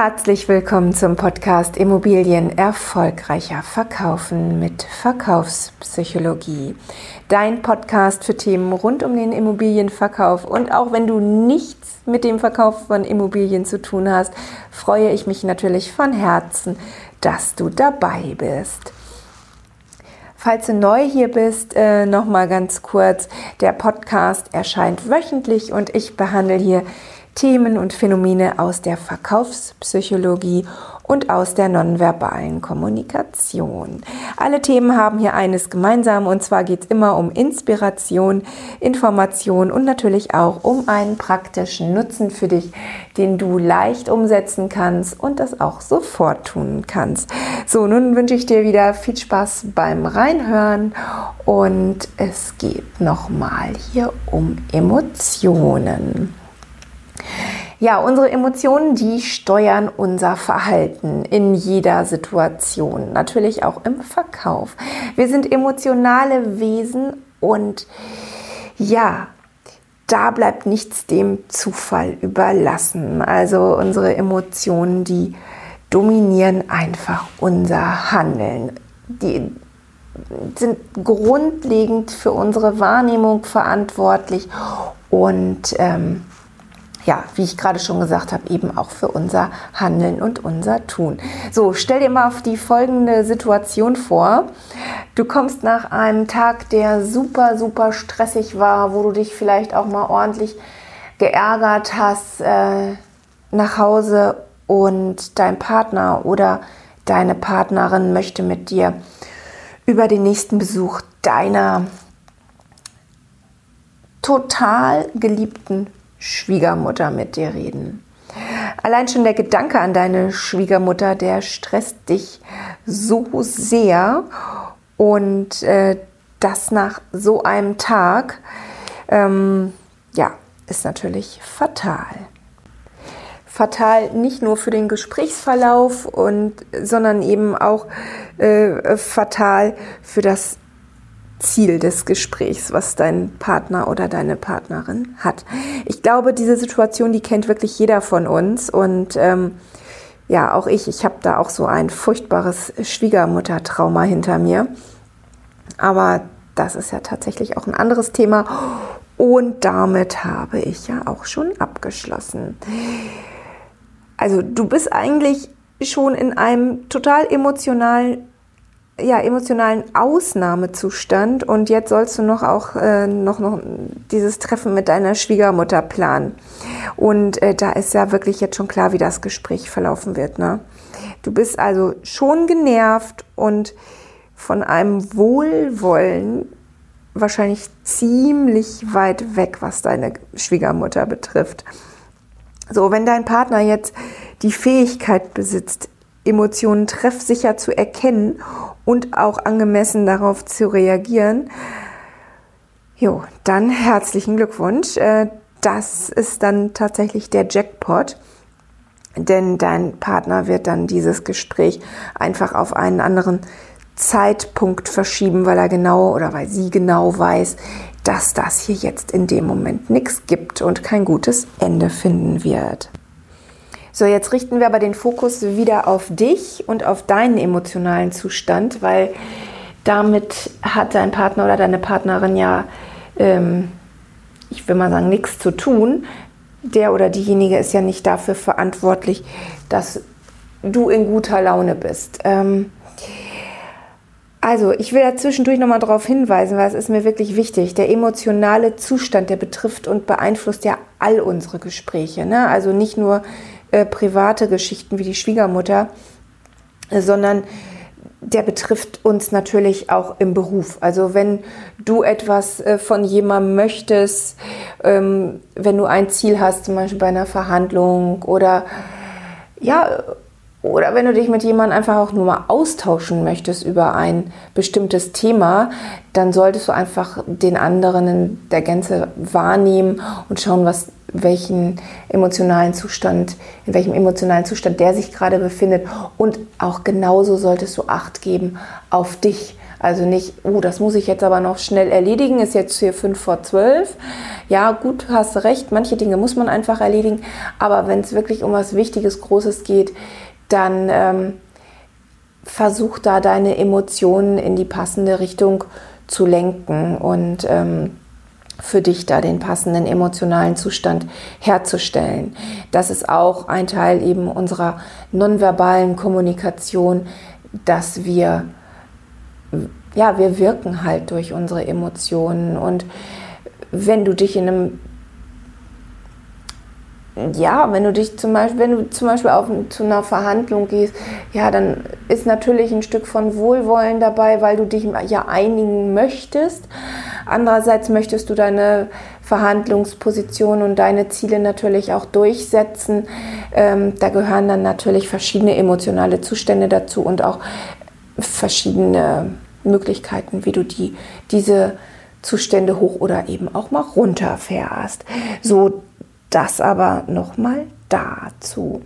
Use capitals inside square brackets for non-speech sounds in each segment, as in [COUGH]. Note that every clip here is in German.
Herzlich willkommen zum Podcast Immobilien erfolgreicher verkaufen mit Verkaufspsychologie. Dein Podcast für Themen rund um den Immobilienverkauf. Und auch wenn du nichts mit dem Verkauf von Immobilien zu tun hast, freue ich mich natürlich von Herzen, dass du dabei bist. Falls du neu hier bist, äh, noch mal ganz kurz: Der Podcast erscheint wöchentlich und ich behandle hier Themen und Phänomene aus der Verkaufspsychologie und aus der nonverbalen Kommunikation. Alle Themen haben hier eines gemeinsam und zwar geht es immer um Inspiration, Information und natürlich auch um einen praktischen Nutzen für dich, den du leicht umsetzen kannst und das auch sofort tun kannst. So, nun wünsche ich dir wieder viel Spaß beim Reinhören und es geht nochmal hier um Emotionen. Ja, unsere Emotionen, die steuern unser Verhalten in jeder Situation, natürlich auch im Verkauf. Wir sind emotionale Wesen und ja, da bleibt nichts dem Zufall überlassen. Also unsere Emotionen, die dominieren einfach unser Handeln. Die sind grundlegend für unsere Wahrnehmung verantwortlich und ähm, ja, wie ich gerade schon gesagt habe, eben auch für unser Handeln und unser Tun. So, stell dir mal auf die folgende Situation vor. Du kommst nach einem Tag, der super, super stressig war, wo du dich vielleicht auch mal ordentlich geärgert hast, äh, nach Hause und dein Partner oder deine Partnerin möchte mit dir über den nächsten Besuch deiner total geliebten Schwiegermutter mit dir reden. Allein schon der Gedanke an deine Schwiegermutter, der stresst dich so sehr und äh, das nach so einem Tag, ähm, ja, ist natürlich fatal. Fatal nicht nur für den Gesprächsverlauf und, sondern eben auch äh, fatal für das Ziel des Gesprächs, was dein Partner oder deine Partnerin hat. Ich glaube, diese Situation, die kennt wirklich jeder von uns und ähm, ja, auch ich, ich habe da auch so ein furchtbares Schwiegermuttertrauma hinter mir. Aber das ist ja tatsächlich auch ein anderes Thema und damit habe ich ja auch schon abgeschlossen. Also du bist eigentlich schon in einem total emotionalen ja, emotionalen Ausnahmezustand und jetzt sollst du noch auch äh, noch, noch dieses Treffen mit deiner Schwiegermutter planen. Und äh, da ist ja wirklich jetzt schon klar, wie das Gespräch verlaufen wird. Ne? Du bist also schon genervt und von einem Wohlwollen wahrscheinlich ziemlich weit weg, was deine Schwiegermutter betrifft. So, wenn dein Partner jetzt die Fähigkeit besitzt, Emotionen treffsicher zu erkennen und auch angemessen darauf zu reagieren. Jo, dann herzlichen Glückwunsch. Äh, das ist dann tatsächlich der Jackpot, denn dein Partner wird dann dieses Gespräch einfach auf einen anderen Zeitpunkt verschieben, weil er genau oder weil sie genau weiß, dass das hier jetzt in dem Moment nichts gibt und kein gutes Ende finden wird. So, jetzt richten wir aber den Fokus wieder auf dich und auf deinen emotionalen Zustand, weil damit hat dein Partner oder deine Partnerin ja, ähm, ich will mal sagen, nichts zu tun. Der oder diejenige ist ja nicht dafür verantwortlich, dass du in guter Laune bist. Ähm, also, ich will da zwischendurch nochmal darauf hinweisen, weil es ist mir wirklich wichtig. Der emotionale Zustand, der betrifft und beeinflusst ja all unsere Gespräche. Ne? Also nicht nur äh, private Geschichten wie die Schwiegermutter, äh, sondern der betrifft uns natürlich auch im Beruf. Also wenn du etwas äh, von jemandem möchtest, ähm, wenn du ein Ziel hast, zum Beispiel bei einer Verhandlung oder ja, oder wenn du dich mit jemandem einfach auch nur mal austauschen möchtest über ein bestimmtes Thema, dann solltest du einfach den anderen in der Gänze wahrnehmen und schauen, was welchen emotionalen Zustand, in welchem emotionalen Zustand der sich gerade befindet. Und auch genauso solltest du Acht geben auf dich. Also nicht, oh, das muss ich jetzt aber noch schnell erledigen, ist jetzt hier fünf vor zwölf. Ja, gut, hast recht, manche Dinge muss man einfach erledigen, aber wenn es wirklich um was Wichtiges, Großes geht, dann ähm, versuch da deine Emotionen in die passende Richtung zu lenken und ähm, für dich da den passenden emotionalen Zustand herzustellen. Das ist auch ein Teil eben unserer nonverbalen Kommunikation, dass wir ja, wir wirken halt durch unsere Emotionen. Und wenn du dich in einem ja, wenn du dich zum Beispiel, wenn du zum Beispiel auf, zu einer Verhandlung gehst, ja, dann ist natürlich ein Stück von Wohlwollen dabei, weil du dich ja einigen möchtest. Andererseits möchtest du deine Verhandlungsposition und deine Ziele natürlich auch durchsetzen. Ähm, da gehören dann natürlich verschiedene emotionale Zustände dazu und auch verschiedene Möglichkeiten, wie du die, diese Zustände hoch oder eben auch mal runterfährst. So, das aber nochmal dazu.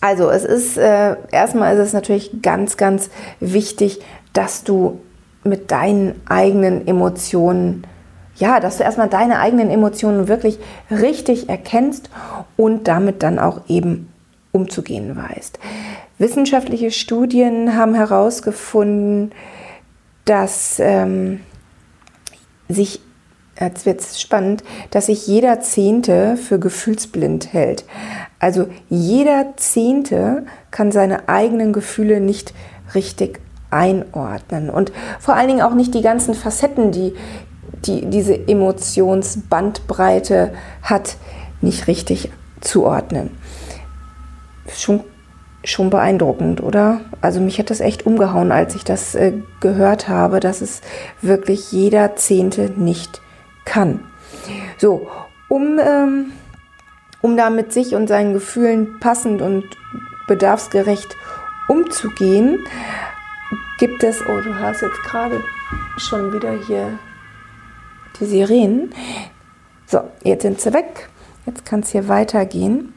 Also es ist äh, erstmal ist es natürlich ganz, ganz wichtig, dass du mit deinen eigenen Emotionen, ja, dass du erstmal deine eigenen Emotionen wirklich richtig erkennst und damit dann auch eben umzugehen weißt. Wissenschaftliche Studien haben herausgefunden, dass ähm, sich, jetzt wird es spannend, dass sich jeder Zehnte für gefühlsblind hält. Also jeder Zehnte kann seine eigenen Gefühle nicht richtig einordnen und vor allen Dingen auch nicht die ganzen Facetten, die, die diese Emotionsbandbreite hat, nicht richtig zuordnen. Schon schon beeindruckend, oder? Also mich hat das echt umgehauen, als ich das äh, gehört habe, dass es wirklich jeder Zehnte nicht kann. So, um, ähm, um da mit sich und seinen Gefühlen passend und bedarfsgerecht umzugehen, gibt es, oh, du hast jetzt gerade schon wieder hier die Sirenen. So, jetzt sind sie weg. Jetzt kann es hier weitergehen.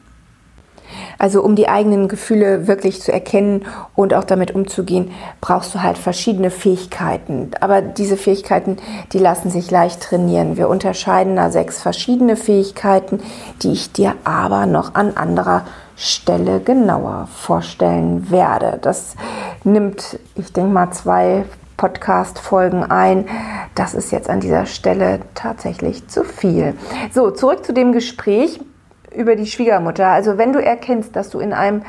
Also um die eigenen Gefühle wirklich zu erkennen und auch damit umzugehen, brauchst du halt verschiedene Fähigkeiten. Aber diese Fähigkeiten, die lassen sich leicht trainieren. Wir unterscheiden da sechs verschiedene Fähigkeiten, die ich dir aber noch an anderer Stelle genauer vorstellen werde. Das nimmt, ich denke mal, zwei Podcast-Folgen ein. Das ist jetzt an dieser Stelle tatsächlich zu viel. So, zurück zu dem Gespräch über die Schwiegermutter. Also wenn du erkennst, dass du in einem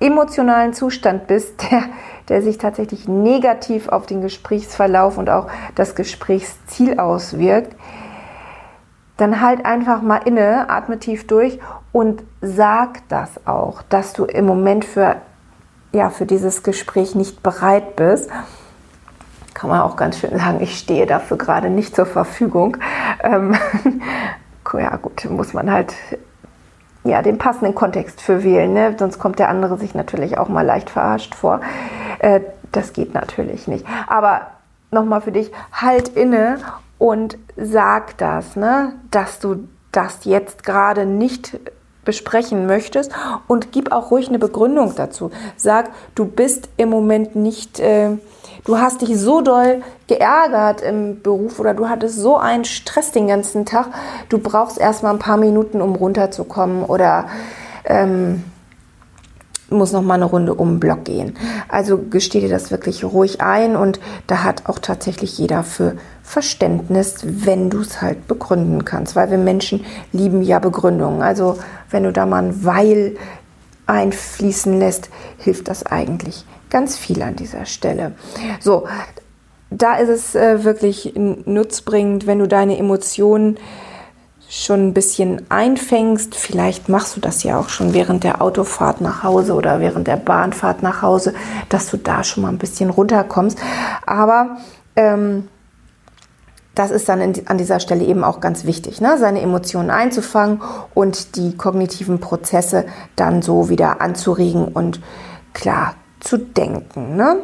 emotionalen Zustand bist, [LAUGHS] der, der sich tatsächlich negativ auf den Gesprächsverlauf und auch das Gesprächsziel auswirkt, dann halt einfach mal inne, atme tief durch und sag das auch, dass du im Moment für, ja, für dieses Gespräch nicht bereit bist. Kann man auch ganz schön sagen, ich stehe dafür gerade nicht zur Verfügung. Ähm, [LAUGHS] ja gut, muss man halt ja, den passenden Kontext für wählen. Ne? Sonst kommt der andere sich natürlich auch mal leicht verarscht vor. Äh, das geht natürlich nicht. Aber nochmal für dich, halt inne und sag das, ne? dass du das jetzt gerade nicht besprechen möchtest und gib auch ruhig eine Begründung dazu. Sag, du bist im Moment nicht... Äh, du hast dich so doll geärgert im Beruf oder du hattest so einen Stress den ganzen Tag, du brauchst erstmal ein paar Minuten, um runterzukommen oder ähm, muss noch mal eine Runde um den Block gehen. Also gesteh dir das wirklich ruhig ein und da hat auch tatsächlich jeder für Verständnis, wenn du es halt begründen kannst, weil wir Menschen lieben ja Begründungen. Also wenn du da mal ein Weil einfließen lässt, hilft das eigentlich ganz viel an dieser Stelle. So, da ist es äh, wirklich nutzbringend, wenn du deine Emotionen schon ein bisschen einfängst. Vielleicht machst du das ja auch schon während der Autofahrt nach Hause oder während der Bahnfahrt nach Hause, dass du da schon mal ein bisschen runterkommst. Aber ähm, das ist dann in, an dieser Stelle eben auch ganz wichtig, ne? seine Emotionen einzufangen und die kognitiven Prozesse dann so wieder anzuregen und klar zu denken. Ne?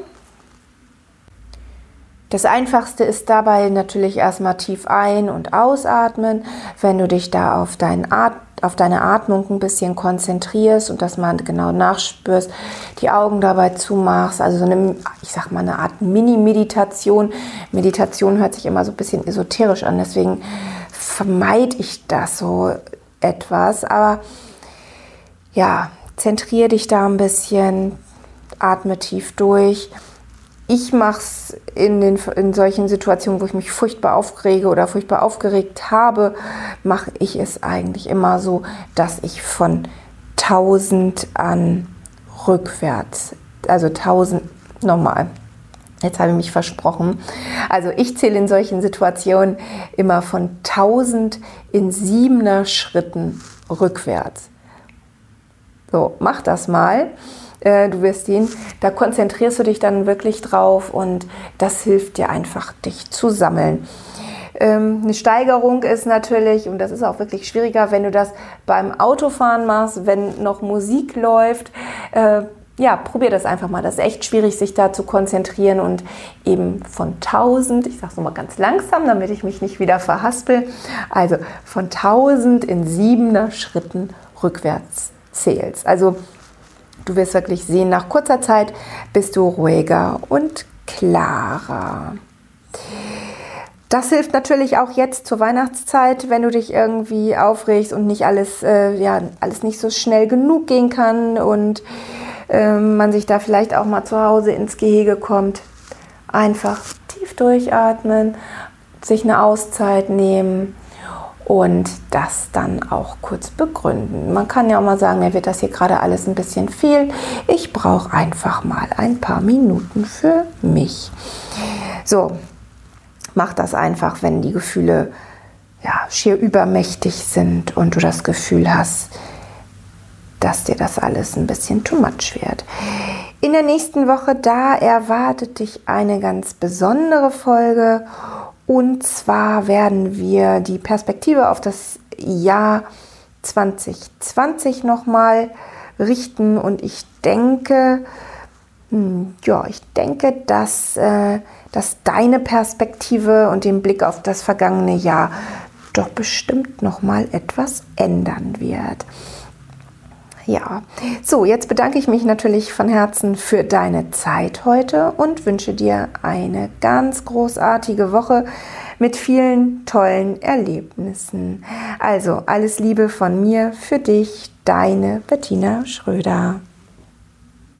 Das Einfachste ist dabei natürlich erstmal tief ein- und ausatmen. Wenn du dich da auf, At auf deine Atmung ein bisschen konzentrierst und das mal genau nachspürst, die Augen dabei zumachst, also so eine, ich sag mal, eine Art Mini-Meditation. Meditation hört sich immer so ein bisschen esoterisch an, deswegen vermeide ich das so etwas. Aber ja, zentriere dich da ein bisschen, atme tief durch ich mache es in, in solchen Situationen, wo ich mich furchtbar aufrege oder furchtbar aufgeregt habe, mache ich es eigentlich immer so, dass ich von 1000 an rückwärts, also 1000 nochmal. Jetzt habe ich mich versprochen. Also ich zähle in solchen Situationen immer von 1000 in siebener Schritten rückwärts. So, mach das mal. Äh, du wirst sehen, da konzentrierst du dich dann wirklich drauf und das hilft dir einfach, dich zu sammeln. Ähm, eine Steigerung ist natürlich, und das ist auch wirklich schwieriger, wenn du das beim Autofahren machst, wenn noch Musik läuft. Äh, ja, probier das einfach mal. Das ist echt schwierig, sich da zu konzentrieren und eben von 1000, ich sage es nochmal ganz langsam, damit ich mich nicht wieder verhaspel, also von 1000 in siebener Schritten rückwärts zählst. Also Du wirst wirklich sehen, nach kurzer Zeit bist du ruhiger und klarer. Das hilft natürlich auch jetzt zur Weihnachtszeit, wenn du dich irgendwie aufregst und nicht alles, äh, ja, alles nicht so schnell genug gehen kann und äh, man sich da vielleicht auch mal zu Hause ins Gehege kommt. Einfach tief durchatmen, sich eine Auszeit nehmen und das dann auch kurz begründen. Man kann ja auch mal sagen, mir wird das hier gerade alles ein bisschen viel. Ich brauche einfach mal ein paar Minuten für mich. So, mach das einfach, wenn die Gefühle ja, schier übermächtig sind und du das Gefühl hast, dass dir das alles ein bisschen too much wird. In der nächsten Woche, da erwartet dich eine ganz besondere Folge und zwar werden wir die Perspektive auf das Jahr 2020 nochmal richten. Und ich denke, hm, ja, ich denke, dass, äh, dass deine Perspektive und den Blick auf das vergangene Jahr doch bestimmt nochmal etwas ändern wird. Ja, so, jetzt bedanke ich mich natürlich von Herzen für deine Zeit heute und wünsche dir eine ganz großartige Woche mit vielen tollen Erlebnissen. Also alles Liebe von mir für dich, deine Bettina Schröder.